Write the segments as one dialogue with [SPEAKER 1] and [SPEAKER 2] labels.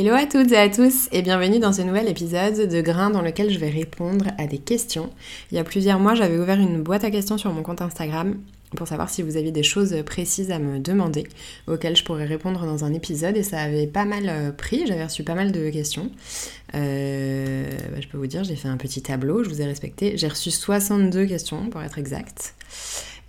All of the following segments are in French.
[SPEAKER 1] Hello à toutes et à tous et bienvenue dans ce nouvel épisode de Grain dans lequel je vais répondre à des questions. Il y a plusieurs mois, j'avais ouvert une boîte à questions sur mon compte Instagram pour savoir si vous aviez des choses précises à me demander auxquelles je pourrais répondre dans un épisode et ça avait pas mal euh, pris, j'avais reçu pas mal de questions. Euh, bah, je peux vous dire, j'ai fait un petit tableau, je vous ai respecté. J'ai reçu 62 questions pour être exact.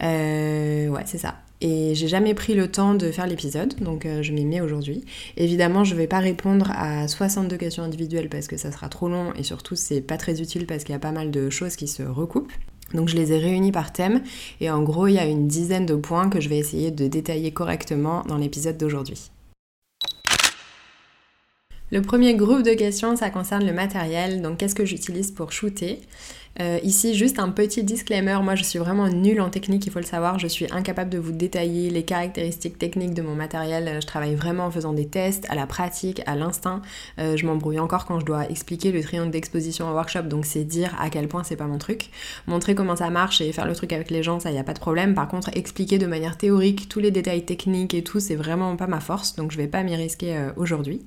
[SPEAKER 1] Euh, ouais, c'est ça. Et j'ai jamais pris le temps de faire l'épisode, donc euh, je m'y mets aujourd'hui. Évidemment, je vais pas répondre à 62 questions individuelles parce que ça sera trop long et surtout c'est pas très utile parce qu'il y a pas mal de choses qui se recoupent. Donc je les ai réunis par thème et en gros il y a une dizaine de points que je vais essayer de détailler correctement dans l'épisode d'aujourd'hui. Le premier groupe de questions, ça concerne le matériel. Donc, qu'est-ce que j'utilise pour shooter? Euh, Ici, juste un petit disclaimer. Moi, je suis vraiment nulle en technique, il faut le savoir. Je suis incapable de vous détailler les caractéristiques techniques de mon matériel. Je travaille vraiment en faisant des tests, à la pratique, à l'instinct. Euh, je m'embrouille encore quand je dois expliquer le triangle d'exposition en workshop. Donc, c'est dire à quel point c'est pas mon truc. Montrer comment ça marche et faire le truc avec les gens, ça, y a pas de problème. Par contre, expliquer de manière théorique tous les détails techniques et tout, c'est vraiment pas ma force. Donc, je vais pas m'y risquer euh, aujourd'hui.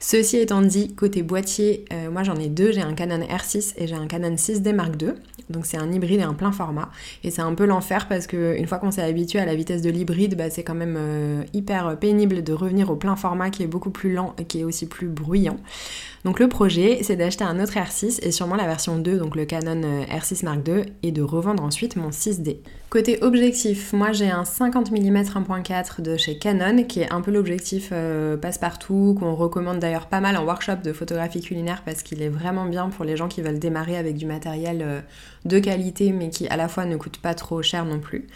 [SPEAKER 1] Ceci étant dit, côté boîtier, euh, moi j'en ai deux, j'ai un Canon R6 et j'ai un Canon 6D Mark Donc c'est un hybride et un plein format. Et c'est un peu l'enfer parce qu'une fois qu'on s'est habitué à la vitesse de l'hybride, bah, c'est quand même euh, hyper pénible de revenir au plein format qui est beaucoup plus lent et qui est aussi plus bruyant. Donc le projet, c'est d'acheter un autre R6 et sûrement la version 2, donc le Canon euh, R6 Mark II, et de revendre ensuite mon 6D. Côté objectif, moi j'ai un 50 mm 1.4 de chez Canon, qui est un peu l'objectif euh, passe-partout, qu'on recommande d'ailleurs pas mal en workshop de photographie culinaire parce qu'il est vraiment bien pour les gens qui veulent démarrer avec du matériel euh, de qualité mais qui à la fois ne coûte pas trop cher non plus.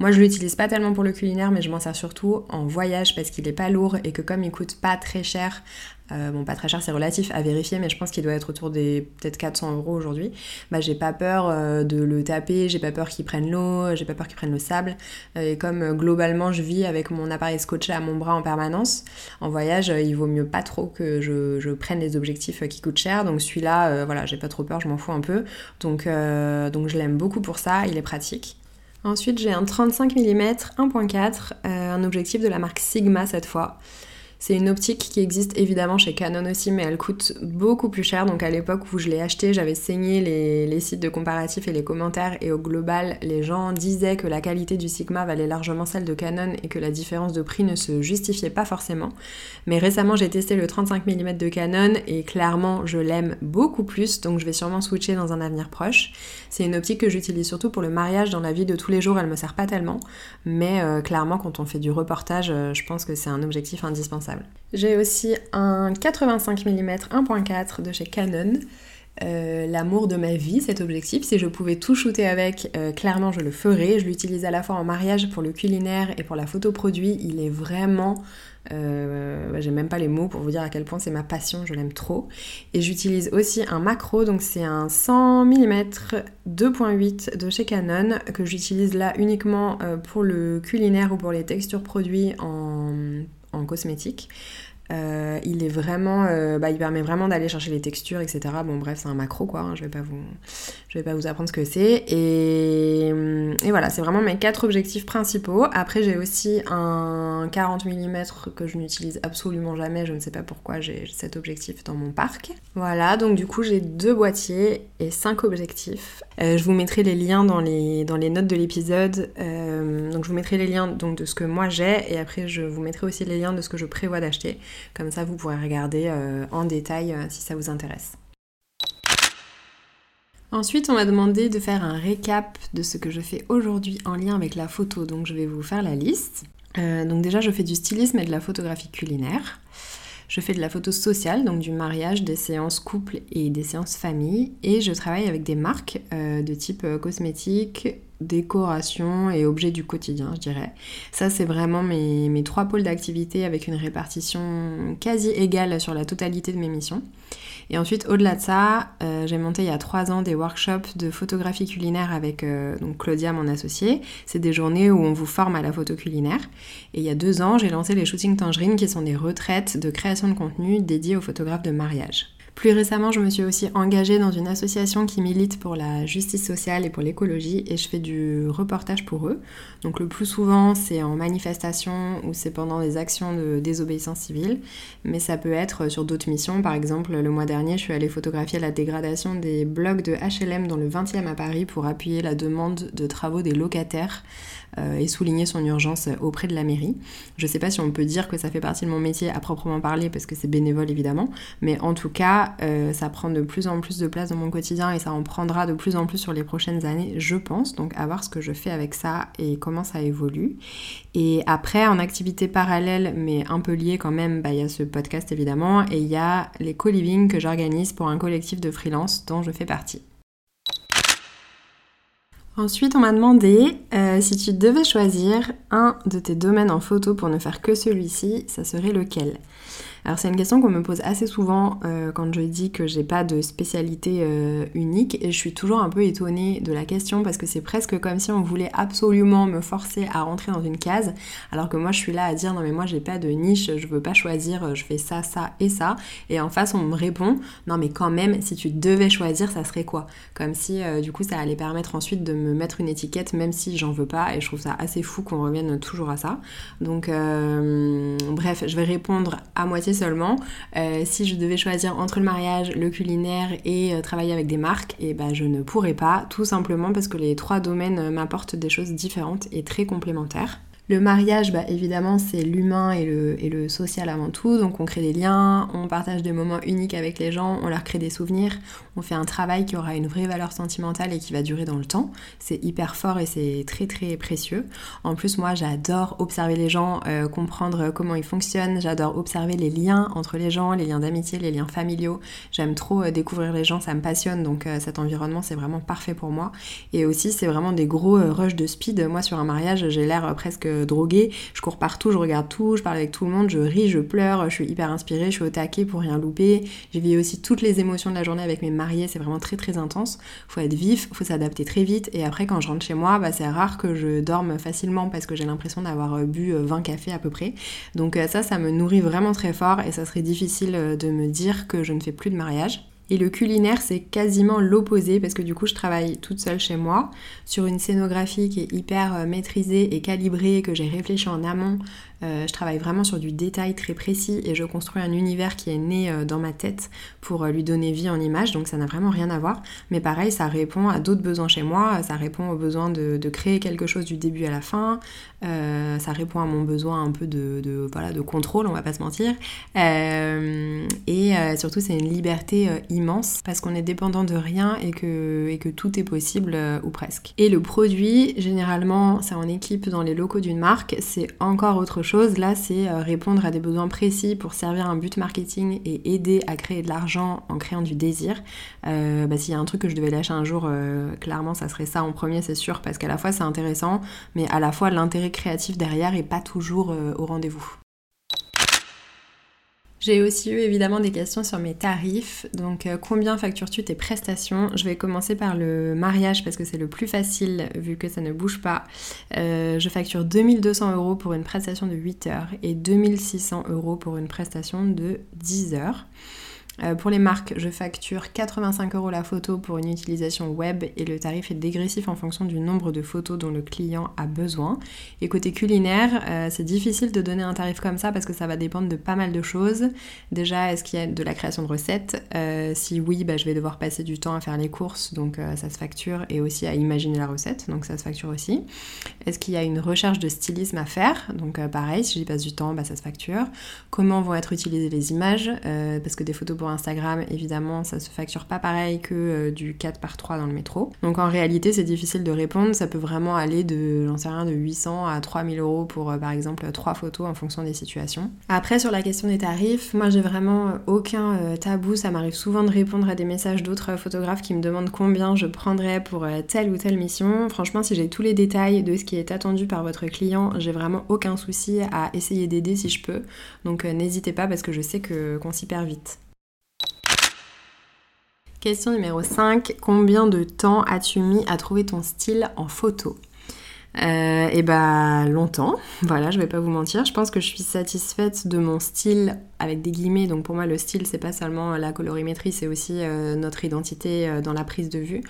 [SPEAKER 1] Moi je l'utilise pas tellement pour le culinaire mais je m'en sers surtout en voyage parce qu'il est pas lourd et que comme il coûte pas très cher, euh, bon, pas très cher, c'est relatif à vérifier, mais je pense qu'il doit être autour des peut-être 400 euros aujourd'hui. Bah, j'ai pas peur euh, de le taper, j'ai pas peur qu'il prenne l'eau, j'ai pas peur qu'il prenne le sable. Euh, et comme globalement je vis avec mon appareil scotché à mon bras en permanence, en voyage, il vaut mieux pas trop que je, prenne les objectifs qui coûtent cher. Donc celui-là, voilà, j'ai pas trop peur, je m'en fous un peu. Donc, donc je l'aime beaucoup pour ça, il est pratique. Ensuite, j'ai un 35 mm 1.4, un objectif de la marque Sigma cette fois. C'est une optique qui existe évidemment chez Canon aussi, mais elle coûte beaucoup plus cher. Donc à l'époque où je l'ai acheté, j'avais saigné les, sites de comparatifs et les commentaires, et au global, les gens disaient que la qualité du Sigma valait largement celle de Canon et que la différence de prix ne se justifiait pas forcément. Mais récemment, j'ai testé le 35 mm de Canon et clairement, je l'aime beaucoup plus, donc je vais sûrement switcher dans un avenir proche. C'est une optique que j'utilise surtout pour le mariage. Dans la vie de tous les jours, elle me sert pas tellement, mais euh, clairement, quand on fait du reportage, euh, je pense que c'est un objectif indispensable. J'ai aussi un 85 mm 1.4 de chez Canon. Euh, l'amour de ma vie, cet objectif. Si je pouvais tout shooter avec, euh, clairement je le ferais. Je l'utilise à la fois en mariage pour le culinaire et pour la photo produit. Il est vraiment euh, j'ai même pas les mots pour vous dire à quel point c'est ma passion, je l'aime trop. Et j'utilise aussi un macro, donc c'est un 100 mm 2.8 de chez Canon que j'utilise là uniquement pour le culinaire ou pour les textures produits en en cosmétique. Euh, il est vraiment, euh, bah, il permet vraiment d'aller chercher les textures, etc. Bon bref, c'est un macro quoi. Hein, je vais pas vous, vais pas vous apprendre ce que c'est. Et, et, voilà, c'est vraiment mes quatre objectifs principaux. Après, j'ai aussi un 40 mm que je n'utilise absolument jamais. Je ne sais pas pourquoi j'ai cet objectif dans mon parc. Voilà, donc du coup, j'ai deux boîtiers et cinq objectifs. Euh, je vous mettrai les liens dans les, dans les notes de l'épisode. donc je vous mettrai les liens de ce que moi j'ai et après je vous mettrai aussi les liens de ce que je prévois d'acheter. Comme ça, vous pourrez regarder euh, en détail euh, si ça vous intéresse. Ensuite, on m'a demandé de faire un récap de ce que je fais aujourd'hui en lien avec la photo, donc je vais vous faire la liste. Euh, donc déjà, je fais du stylisme et de la photographie culinaire. Je fais de la photo sociale, donc du mariage, des séances couple et des séances famille. Et je travaille avec des marques de type cosmétique, décoration et objets du quotidien, je dirais. Ça, c'est vraiment mes, mes trois pôles d'activité avec une répartition quasi égale sur la totalité de mes missions. Et ensuite, au-delà de ça, euh, j'ai monté il y a trois ans des workshops de photographie culinaire avec euh, donc Claudia, mon associée. C'est des journées où on vous forme à la photo culinaire. Et il y a deux ans, j'ai lancé les Shooting Tangerines, qui sont des retraites de création de contenu dédiées aux photographes de mariage. Plus récemment, je me suis aussi engagée dans une association qui milite pour la justice sociale et pour l'écologie et je fais du reportage pour eux. Donc le plus souvent, c'est en manifestation ou c'est pendant des actions de désobéissance civile, mais ça peut être sur d'autres missions. Par exemple, le mois dernier, je suis allée photographier la dégradation des blocs de HLM dans le 20e à Paris pour appuyer la demande de travaux des locataires euh, et souligner son urgence auprès de la mairie. Je ne sais pas si on peut dire que ça fait partie de mon métier à proprement parler parce que c'est bénévole évidemment, mais en tout cas, euh, ça prend de plus en plus de place dans mon quotidien et ça en prendra de plus en plus sur les prochaines années, je pense. Donc à voir ce que je fais avec ça et comment ça évolue. Et après, en activité parallèle, mais un peu liée quand même, bah, il y a ce podcast évidemment et il y a les co-living que j'organise pour un collectif de freelance dont je fais partie. Ensuite, on m'a demandé euh, si tu devais choisir un de tes domaines en photo pour ne faire que celui-ci, ça serait lequel? Alors c'est une question qu'on me pose assez souvent euh, quand je dis que j'ai pas de spécialité euh, unique et je suis toujours un peu étonnée de la question parce que c'est presque comme si on voulait absolument me forcer à rentrer dans une case alors que moi je suis là à dire non mais moi j'ai pas de niche, je veux pas choisir, euh, je fais ça, ça et ça et en face on me répond non mais quand même si tu devais choisir ça serait quoi? Comme si du coup ça allait permettre ensuite de me mettre une étiquette même si j'en veux pas et je trouve ça assez fou qu'on revienne toujours à ça. Donc bref je vais répondre à moitié seulement. Euh, si je devais choisir entre le mariage, le culinaire et euh, travailler avec des marques, et eh ben je ne pourrais pas, tout simplement parce que les trois domaines euh, m'apportent des choses différentes et très complémentaires. Le mariage, bah, évidemment, c'est l'humain et le, et le, social avant tout. Donc on crée des liens, on partage des moments uniques avec les gens, on leur crée des souvenirs, on fait un travail qui aura une vraie valeur sentimentale et qui va durer dans le temps. C'est hyper fort et c'est très très précieux. En plus, moi, j'adore observer les gens, euh, comprendre comment ils fonctionnent. J'adore observer les liens entre les gens, les liens d'amitié, les liens familiaux. J'aime trop euh, découvrir les gens, ça me passionne. Donc euh, cet environnement, c'est vraiment parfait pour moi. Et aussi, c'est vraiment des gros rushs de speed. Moi, sur un mariage, j'ai l'air presque droguée, je cours partout, je regarde tout, je parle avec tout le monde, je ris, je pleure, je suis hyper inspirée, je suis au taquet pour rien louper. J'ai vis aussi toutes les émotions de la journée avec mes mariés, c'est vraiment très très intense. Faut être vif, faut s'adapter très vite et après quand je rentre chez moi, bah, c'est rare que je dorme facilement parce que j'ai l'impression d'avoir euh, bu 20 euh, cafés à peu près. Donc euh, ça, ça me nourrit vraiment très fort et ça serait difficile de me dire que je ne fais plus de mariage. Et le culinaire, c'est quasiment l'opposé parce que du coup, je travaille toute seule chez moi sur une scénographie qui est hyper maîtrisée et calibrée, que j'ai réfléchi en amont euh, je travaille vraiment sur du détail très précis et je construis un univers qui est né euh, dans ma tête pour euh, lui donner vie en image, donc ça n'a vraiment rien à voir. Mais pareil, ça répond à d'autres besoins chez moi, ça répond au besoin de, créer quelque chose du début à la fin, ça répond à mon besoin un peu de, voilà, de contrôle, on va pas se mentir. et surtout, c'est une liberté immense parce qu'on est dépendant de rien et que, et que tout est possible ou presque. Et le produit, généralement, c'est en équipe dans les locaux d'une marque, c'est encore autre chose chose, là, c'est euh, répondre à des besoins précis pour servir un but marketing et aider à créer de l'argent en créant du désir. Euh, bah, s'il y a un truc que je devais lâcher un jour, euh, clairement, ça serait ça en premier, c'est sûr, parce qu'à la fois c'est intéressant, mais à la fois l'intérêt créatif derrière est pas toujours au rendez-vous. J'ai aussi eu évidemment des questions sur mes tarifs. Donc euh, combien factures-tu tes prestations? Je vais commencer par le mariage parce que c'est le plus facile vu que ça ne bouge pas. Euh, je facture 2200 euros pour une prestation de 8 heures et 2600 euros pour une prestation de 10 heures. Euh, pour les marques, je facture 85 euros la photo pour une utilisation web et le tarif est dégressif en fonction du nombre de photos dont le client a besoin. Et côté culinaire, euh, c'est difficile de donner un tarif comme ça parce que ça va dépendre de pas mal de choses. Déjà, est-ce qu'il y a de la création de recettes? Euh, Si oui, bah, je vais devoir passer du temps à faire les courses, donc ça se facture, et aussi à imaginer la recette, donc ça se facture aussi. Est-ce qu'il y a une recherche de stylisme à faire? Donc pareil, si j'y passe du temps, bah, ça se facture. Comment vont être utilisées les images? Parce que des photos pour Instagram, évidemment, ça se facture pas pareil que euh, du 4 par 3 dans le métro. Donc en réalité, c'est difficile de répondre. Ça peut vraiment aller de, j'en sais rien, de 800 à 3000 euros pour, euh, par exemple, 3 photos en fonction des situations. Après, sur la question des tarifs, moi, j'ai vraiment aucun tabou. Ça m'arrive souvent de répondre à des messages d'autres photographes qui me demandent combien je prendrais pour telle ou telle mission. Franchement, si j'ai tous les détails de ce qui est attendu par votre client, j'ai vraiment aucun souci à essayer d'aider si je peux. Donc n'hésitez pas parce que je sais qu'on s'y perd vite. Question numéro 5. Combien de temps as-tu mis à trouver ton style en photo? Euh, et bah longtemps, voilà, je vais pas vous mentir. Je pense que je suis satisfaite de mon style avec des guillemets. Donc pour moi, le style, c'est pas seulement la colorimétrie, c'est aussi euh, notre identité euh, dans la prise de vue.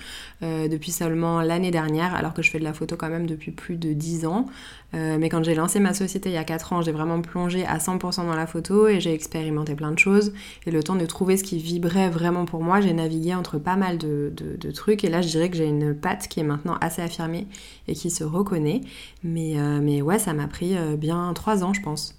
[SPEAKER 1] depuis seulement l'année dernière, alors que je fais de la photo quand même depuis plus de 10 ans. mais quand j'ai lancé ma société il y a 4 ans, j'ai vraiment plongé à 100% dans la photo et j'ai expérimenté plein de choses. Et le temps de trouver ce qui vibrait vraiment pour moi, j'ai navigué entre pas mal de, de trucs. Et là, je dirais que j'ai une patte qui est maintenant assez affirmée et qui se reconnaît. Mais, mais ouais, ça m'a pris bien 3 ans, je pense.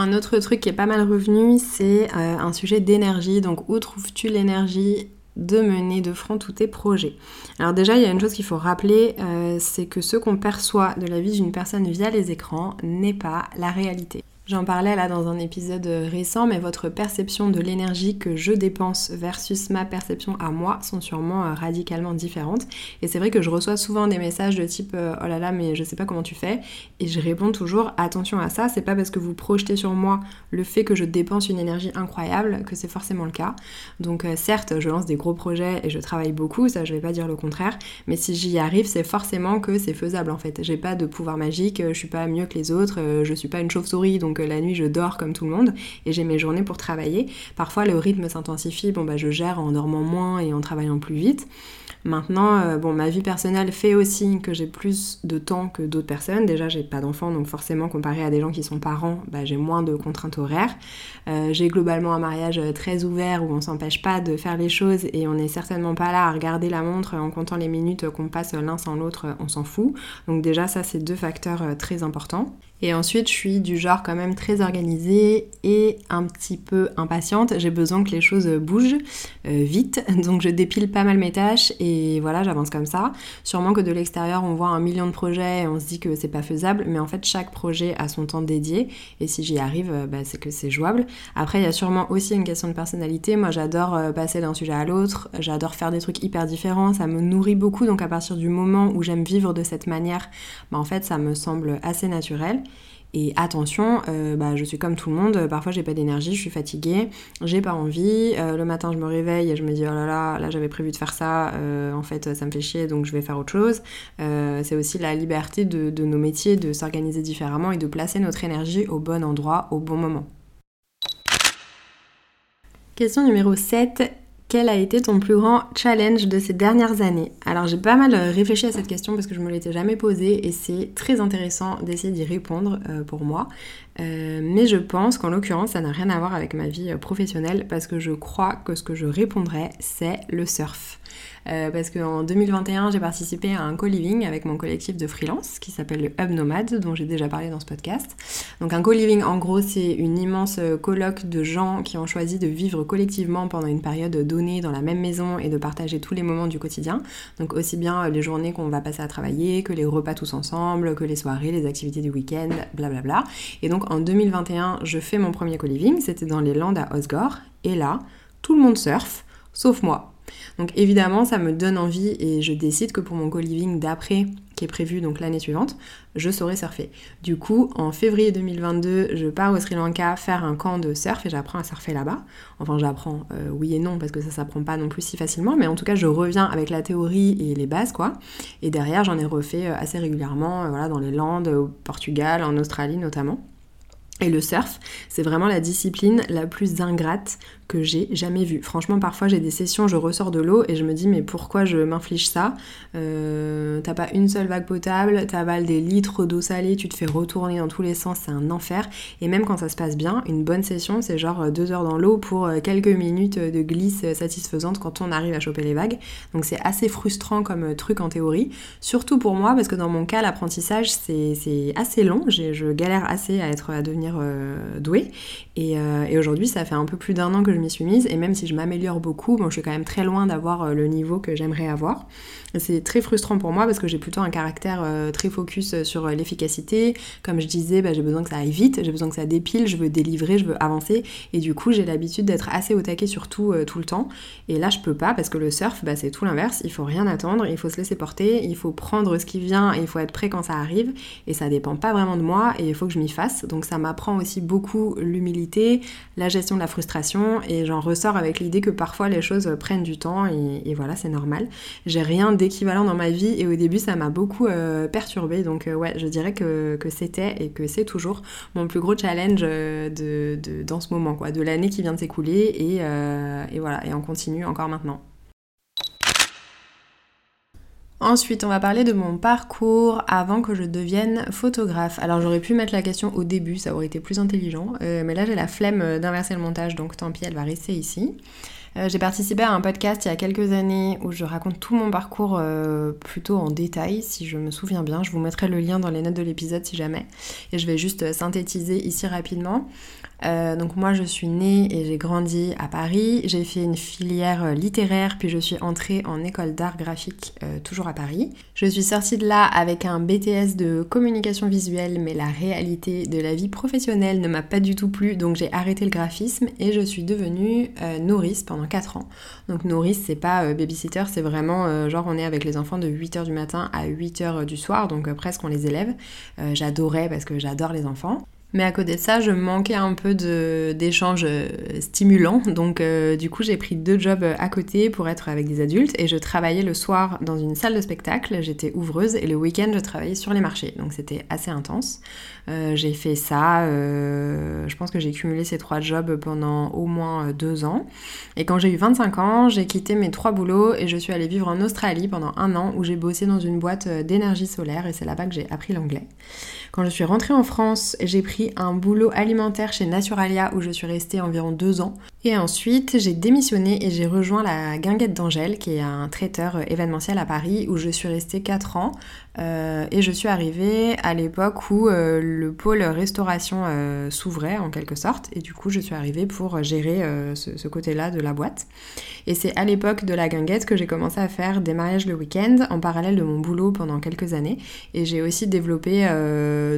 [SPEAKER 1] Un autre truc qui est pas mal revenu, c'est euh, un sujet d'énergie. Donc où trouves-tu l'énergie de mener de front tous tes projets? Alors déjà, il y a une chose qu'il faut rappeler, euh, c'est que ce qu'on perçoit de la vie d'une personne via les écrans n'est pas la réalité. J'en parlais là dans un épisode récent, mais votre perception de l'énergie que je dépense versus ma perception à moi sont sûrement euh, radicalement différentes. Et c'est vrai que je reçois souvent des messages de type euh, oh là là, mais je sais pas comment tu fais. Et je réponds toujours attention à ça, c'est pas parce que vous projetez sur moi le fait que je dépense une énergie incroyable que c'est forcément le cas. Donc euh, certes, je lance des gros projets et je travaille beaucoup, ça je vais pas dire le contraire, mais si j'y arrive, c'est forcément que c'est faisable en fait. J'ai pas de pouvoir magique, je suis pas mieux que les autres, je suis pas une chauve-souris la nuit je dors comme tout le monde et j'ai mes journées pour travailler. Parfois le rythme s'intensifie, bon bah je gère en dormant moins et en travaillant plus vite. Maintenant, euh, bon, ma vie personnelle fait aussi que j'ai plus de temps que d'autres personnes. Déjà, j'ai pas d'enfants, donc forcément, comparé à des gens qui sont parents, bah, j'ai moins de contraintes horaires. Euh, j'ai globalement un mariage très ouvert où on s'empêche pas de faire les choses et on n'est certainement pas là à regarder la montre en comptant les minutes qu'on passe l'un sans l'autre, on s'en fout. Donc déjà, ça, c'est deux facteurs euh, très importants. Et ensuite, je suis du genre quand même très organisée et un petit peu impatiente. J'ai besoin que les choses bougent euh, vite, donc je dépile pas mal mes tâches et voilà, j'avance comme ça. Sûrement que de l'extérieur, on voit un million de projets et on se dit que c'est pas faisable, mais en fait, chaque projet a son temps dédié et si j'y arrive, euh, bah, c'est que c'est jouable. Après, il y a sûrement aussi une question de personnalité. Moi, j'adore euh, passer d'un sujet à l'autre, j'adore faire des trucs hyper différents, ça me nourrit beaucoup. Donc, à partir du moment où j'aime vivre de cette manière, bah, en fait, ça me semble assez naturel. Et attention, euh, bah, je suis comme tout le monde, parfois j'ai pas d'énergie, je suis fatiguée, j'ai pas envie, euh, le matin je me réveille et je me dis oh là là, là j'avais prévu de faire ça, euh, en fait ça me fait chier donc je vais faire autre chose. c'est aussi la liberté de, de nos métiers de s'organiser différemment et de placer notre énergie au bon endroit, au bon moment. Question numéro 7. Quel a été ton plus grand challenge de ces dernières années Alors j'ai pas mal euh, réfléchi à cette question parce que je me l'étais jamais posée et c'est très intéressant d'essayer d'y répondre euh, pour moi. Euh, mais je pense qu'en l'occurrence ça n'a rien à voir avec ma vie professionnelle parce que je crois que ce que je répondrais c'est le surf. Parce qu'en 2021, j'ai participé à un co-living avec mon collectif de freelance qui s'appelle le Hub Nomade, dont j'ai déjà parlé dans ce podcast. Donc un co-living, en gros, c'est une immense colloque de gens qui ont choisi de vivre collectivement pendant une période donnée dans la même maison et de partager tous les moments du quotidien. Donc aussi bien les journées qu'on va passer à travailler, que les repas tous ensemble, que les soirées, les activités du week-end, blablabla. Et donc en 2021, je fais mon premier co-living, c'était dans les Landes à Osgore, et là, tout le monde surfe, sauf moi. Donc évidemment, ça me donne envie et je décide que pour mon co-living d'après, qui est prévu donc l'année suivante, je saurai surfer. Du coup, en février 2022, je pars au Sri Lanka faire un camp de surf et j'apprends à surfer là-bas. Enfin, j'apprends euh, oui et non parce que ça s'apprend pas non plus si facilement, mais en tout cas, je reviens avec la théorie et les bases quoi. Et derrière, j'en ai refait euh, assez régulièrement, euh, voilà, dans les Landes, au Portugal, en Australie notamment. Et le surf, c'est vraiment la discipline la plus ingrate que j'ai jamais vue. Franchement, parfois j'ai des sessions, je ressors de l'eau et je me dis mais pourquoi je m'inflige ça euh, T'as pas une seule vague potable, t'avales des litres d'eau salée, tu te fais retourner dans tous les sens, c'est un enfer. Et même quand ça se passe bien, une bonne session, c'est genre deux heures dans l'eau pour euh, quelques minutes de glisse satisfaisante quand on arrive à choper les vagues. Donc c'est assez frustrant comme euh, truc en théorie, surtout pour moi parce que dans mon cas l'apprentissage c'est assez long, je galère assez à être à devenir devenir euh, douée. Et, aujourd'hui, ça fait un peu plus d'un an que je m'y suis mise. Et même si je m'améliore beaucoup, bon, je suis quand même très loin d'avoir le niveau que j'aimerais avoir. C'est très frustrant pour moi parce que j'ai plutôt un caractère très focus sur l'efficacité. Comme je disais, bah, j'ai besoin que ça aille vite, j'ai besoin que ça dépile, je veux délivrer, je veux avancer. Et du coup, j'ai l'habitude d'être assez au taquet sur tout, tout le temps. Et là, je peux pas parce que le surf, bah, c'est tout l'inverse. Il faut rien attendre, il faut se laisser porter, il faut prendre ce qui vient et il faut être prêt quand ça arrive. Et ça dépend pas vraiment de moi et il faut que je m'y fasse. Donc ça m'apprend aussi beaucoup l'humilité, la gestion de la frustration et j'en ressors avec l'idée que parfois les choses prennent du temps et, voilà, c'est normal. J'ai rien d'équivalent dans ma vie et au début ça m'a beaucoup euh, perturbée. Donc euh, ouais, je dirais que, c'était et que c'est toujours mon plus gros challenge euh, de, dans ce moment, quoi, de l'année qui vient de s'écouler et, et voilà, et on continue encore maintenant. Ensuite, on va parler de mon parcours avant que je devienne photographe. Alors j'aurais pu mettre la question au début, ça aurait été plus intelligent, euh, mais là j'ai la flemme d'inverser le montage, donc tant pis, elle va rester ici. Euh, j'ai participé à un podcast il y a quelques années où je raconte tout mon parcours euh, plutôt en détail, si je me souviens bien. Je vous mettrai le lien dans les notes de l'épisode si jamais. Et je vais juste synthétiser ici rapidement. Euh, donc moi je suis née et j'ai grandi à Paris, j'ai fait une filière euh, littéraire puis je suis entrée en école d'art graphique euh, toujours à Paris. Je suis sortie de là avec un BTS de communication visuelle mais la réalité de la vie professionnelle ne m'a pas du tout plu donc j'ai arrêté le graphisme et je suis devenue nourrice pendant 4 ans. Donc nourrice c'est pas babysitter c'est vraiment genre on est avec les enfants de 8h du matin à 8h du soir donc presque on les élève. J'adorais parce que j'adore les enfants. Mais à côté de ça, je manquais un peu d'échanges euh, stimulants. Donc euh, du coup, j'ai pris deux jobs euh, à côté pour être avec des adultes. Et je travaillais le soir dans une salle de spectacle. J'étais ouvreuse. Et le week-end, je travaillais sur les marchés. Donc c'était assez intense. j'ai fait ça. je pense que j'ai cumulé ces trois jobs pendant au moins deux ans. Et quand j'ai eu 25 ans, j'ai quitté mes trois boulots et je suis allée vivre en Australie pendant un an où j'ai bossé dans une boîte d'énergie solaire. Et c'est là-bas que j'ai appris l'anglais. Quand je suis rentrée en France, j'ai pris un boulot alimentaire chez Naturalia où je suis restée environ deux ans. Et ensuite, j'ai démissionné et j'ai rejoint la Guinguette d'Angèle, qui est un traiteur événementiel à Paris, où je suis restée quatre ans. Euh, et je suis arrivée à l'époque où euh, le pôle restauration euh, s'ouvrait en quelque sorte. Et du coup, je suis arrivée pour gérer ce, ce côté-là de la boîte. Et c'est à l'époque de la guinguette que j'ai commencé à faire des mariages le week-end en parallèle de mon boulot pendant quelques années. Et j'ai aussi développé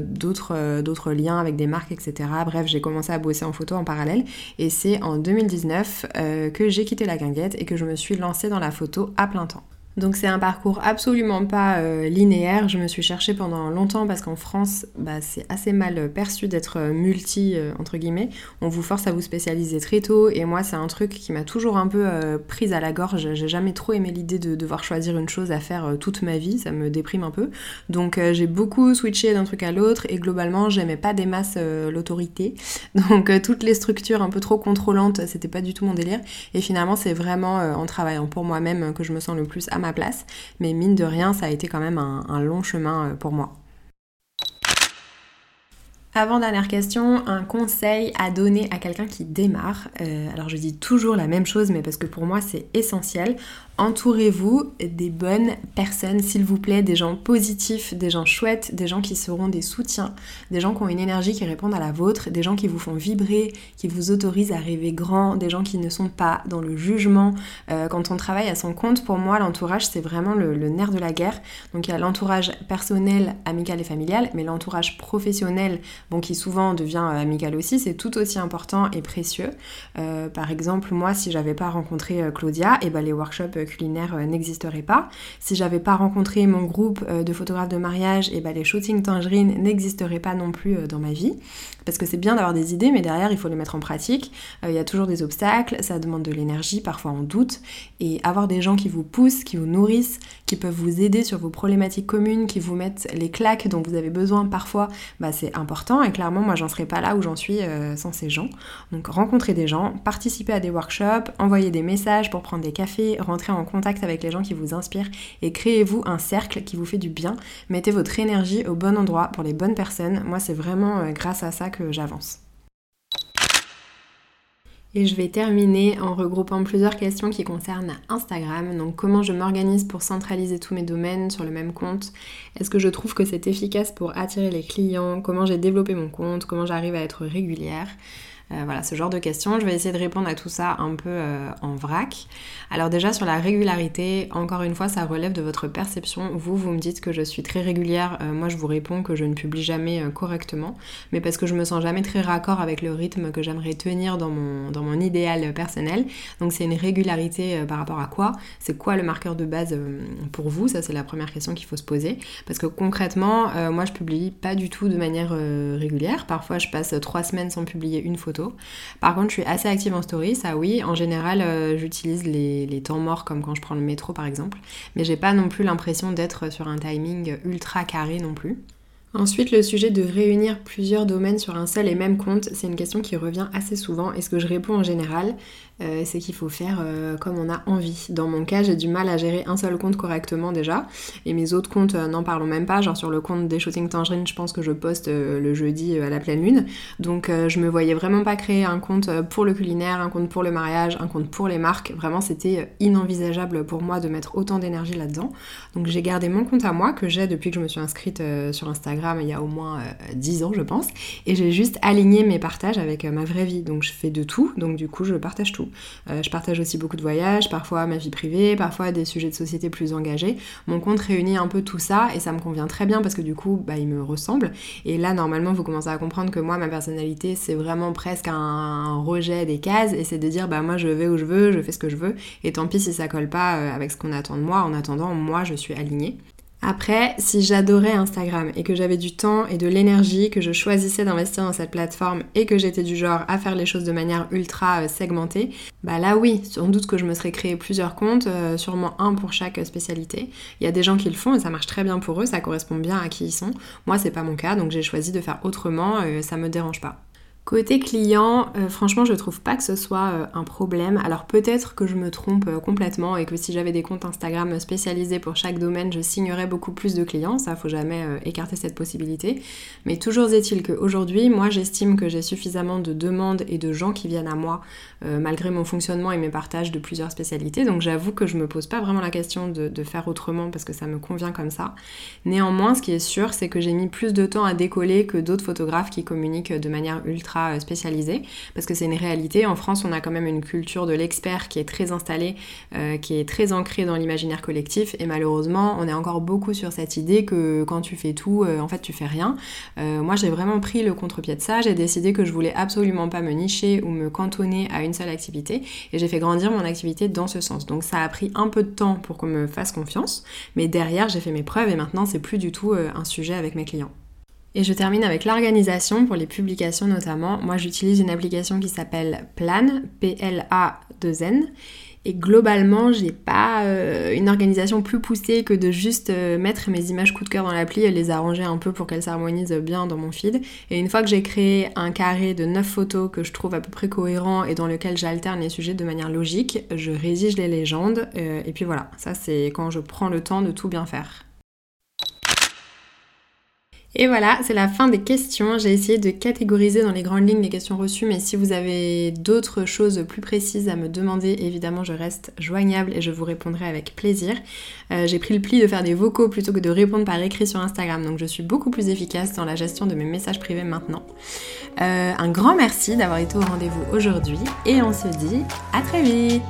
[SPEAKER 1] d'autres liens avec des marques, etc. Bref, j'ai commencé à bosser en photo en parallèle. Et c'est en 2019 que j'ai quitté la guinguette et que je me suis lancée dans la photo à plein temps. Donc c'est un parcours absolument pas euh, linéaire. Je me suis cherchée pendant longtemps parce qu'en France, bah, c'est assez mal perçu d'être euh, multi euh, entre guillemets. On vous force à vous spécialiser très tôt et moi c'est un truc qui m'a toujours un peu prise à la gorge. J'ai jamais trop aimé l'idée de devoir choisir une chose à faire toute ma vie. Ça me déprime un peu. Donc j'ai beaucoup switché d'un truc à l'autre et globalement j'aimais pas des masses l'autorité. Donc toutes les structures un peu trop contrôlantes, c'était pas du tout mon délire. Et finalement c'est vraiment en travaillant pour moi-même que je me sens le plus à ma place. Mais mine de rien, ça a été quand même un, long chemin euh, pour moi. Avant-dernière question, un conseil à donner à quelqu'un qui démarre. Euh, alors je dis toujours la même chose, mais parce que pour moi c'est essentiel. Entourez-vous des bonnes personnes, s'il vous plaît, des gens positifs, des gens chouettes, des gens qui seront des soutiens, des gens qui ont une énergie qui répond à la vôtre, des gens qui vous font vibrer, qui vous autorisent à rêver grand, des gens qui ne sont pas dans le jugement. Euh, quand on travaille à son compte, pour moi, l'entourage, c'est vraiment le, nerf de la guerre. Donc il y a l'entourage personnel, amical et familial, mais l'entourage professionnel, bon, qui souvent devient euh, amical aussi, c'est tout aussi important et précieux. Euh, par exemple, moi, si j'avais pas rencontré Claudia, et eh ben les workshops culinaire euh, n'existerait pas. Si j'avais pas rencontré mon groupe euh, de photographes de mariage, et eh ben les shootings tangerines n'existeraient pas non plus euh, dans ma vie. Parce que c'est bien d'avoir des idées, mais derrière il faut les mettre en pratique. Il y a toujours des obstacles, ça demande de l'énergie, parfois on doute. Et avoir des gens qui vous poussent, qui vous nourrissent, qui peuvent vous aider sur vos problématiques communes, qui vous mettent les claques dont vous avez besoin parfois, bah c'est important. Et clairement, moi j'en serais pas là où j'en suis sans ces gens. Donc rencontrer des gens, participer à des workshops, envoyer des messages pour prendre des cafés, rentrer en contact avec les gens qui vous inspirent et créez-vous un cercle qui vous fait du bien. Mettez votre énergie au bon endroit pour les bonnes personnes. Moi, c'est vraiment euh, grâce à ça que j'avance. Et je vais terminer en regroupant plusieurs questions qui concernent Instagram. Donc comment je m'organise pour centraliser tous mes domaines sur le même compte? Est-ce que je trouve que c'est efficace pour attirer les clients? Comment j'ai développé mon compte? Comment j'arrive à être régulière? Euh, voilà, ce genre de questions. Je vais essayer de répondre à tout ça un peu euh, en vrac. Alors déjà sur la régularité, encore une fois, ça relève de votre perception. Vous, vous me dites que je suis très régulière. Euh, moi, je vous réponds que je ne publie jamais correctement, mais parce que je me sens jamais très raccord avec le rythme que j'aimerais tenir dans mon, dans mon idéal personnel. Donc c'est une régularité par rapport à quoi? C'est quoi le marqueur de base pour vous? Ça, c'est la première question qu'il faut se poser. Parce que concrètement, moi, je publie pas du tout de manière régulière. Parfois, je passe trois semaines sans publier une photo. Par contre, je suis assez active en story, ça oui. En général, euh, j'utilise les, les, temps morts comme quand je prends le métro par exemple. Mais j'ai pas non plus l'impression d'être sur un timing ultra carré non plus. Ensuite, le sujet de réunir plusieurs domaines sur un seul et même compte, c'est une question qui revient assez souvent et ce que je réponds en général, euh, c'est qu'il faut faire euh, comme on a envie. Dans mon cas, j'ai du mal à gérer un seul compte correctement déjà et mes autres comptes, euh, n'en parlons même pas. Genre sur le compte des Shooting Tangerine, je pense que je poste le jeudi à la pleine lune. Donc je me voyais vraiment pas créer un compte pour le culinaire, un compte pour le mariage, un compte pour les marques. Vraiment, c'était inenvisageable pour moi de mettre autant d'énergie là-dedans. Donc j'ai gardé mon compte à moi que j'ai depuis que je me suis inscrite sur Instagram il y a au moins 10 euh, ans, je pense. Et j'ai juste aligné mes partages avec ma vraie vie. Donc je fais de tout, donc du coup je partage tout. Euh, je partage aussi beaucoup de voyages, parfois ma vie privée, parfois des sujets de société plus engagés. Mon compte réunit un peu tout ça et ça me convient très bien parce que du coup, bah, il me ressemble. Et là, normalement, vous commencez à comprendre que moi, ma personnalité, c'est vraiment presque un, rejet des cases et c'est de dire, bah moi, je vais où je veux, je fais ce que je veux et tant pis si ça colle pas avec ce qu'on attend de moi. En attendant, moi, je suis alignée. Après, si j'adorais Instagram et que j'avais du temps et de l'énergie, que je choisissais d'investir dans cette plateforme et que j'étais du genre à faire les choses de manière ultra euh, segmentée, bah là oui, sans doute que je me serais créé plusieurs comptes, euh, sûrement un pour chaque spécialité. Il y a des gens qui le font et ça marche très bien pour eux, ça correspond bien à qui ils sont. Moi, c'est pas mon cas, donc j'ai choisi de faire autrement, euh, ça me dérange pas. Côté client, euh, franchement, je trouve pas que ce soit euh, un problème. Alors peut-être que je me trompe euh, complètement et que si j'avais des comptes Instagram spécialisés pour chaque domaine, je signerais beaucoup plus de clients. Ça, faut jamais écarter cette possibilité. Mais toujours est-il qu'aujourd'hui, moi, j'estime que j'ai suffisamment de demandes et de gens qui viennent à moi, malgré mon fonctionnement et mes partages de plusieurs spécialités. Donc j'avoue que je me pose pas vraiment la question de, de faire autrement parce que ça me convient comme ça. Néanmoins, ce qui est sûr, c'est que j'ai mis plus de temps à décoller que d'autres photographes qui communiquent de manière ultra euh, spécialisé, parce que c'est une réalité. En France, on a quand même une culture de l'expert qui est très installée, euh, qui est très ancrée dans l'imaginaire collectif, et malheureusement, on est encore beaucoup sur cette idée que quand tu fais tout, euh, en fait, tu fais rien. moi, j'ai vraiment pris le contre-pied de ça, j'ai décidé que je voulais absolument pas me nicher ou me cantonner à une seule activité, et j'ai fait grandir mon activité dans ce sens. Donc ça a pris un peu de temps pour qu'on me fasse confiance, mais derrière, j'ai fait mes preuves, et maintenant, c'est plus du tout un sujet avec mes clients. Et je termine avec l'organisation pour les publications notamment. Moi j'utilise une application qui s'appelle Plan, P-L-A-2-N. Et globalement, j'ai pas euh, une organisation plus poussée que de juste euh, mettre mes images coup de cœur dans l'appli et les arranger un peu pour qu'elles s'harmonisent bien dans mon feed. Et une fois que j'ai créé un carré de 9 photos que je trouve à peu près cohérent et dans lequel j'alterne les sujets de manière logique, je rédige les légendes. Euh, et puis voilà, ça c'est quand je prends le temps de tout bien faire. Et voilà, c'est la fin des questions. J'ai essayé de catégoriser dans les grandes lignes les questions reçues, mais si vous avez d'autres choses plus précises à me demander, évidemment, je reste joignable et je vous répondrai avec plaisir. Euh, j'ai pris le pli de faire des vocaux plutôt que de répondre par écrit sur Instagram, donc je suis beaucoup plus efficace dans la gestion de mes messages privés maintenant. Euh, un grand merci d'avoir été au rendez-vous aujourd'hui et on se dit à très vite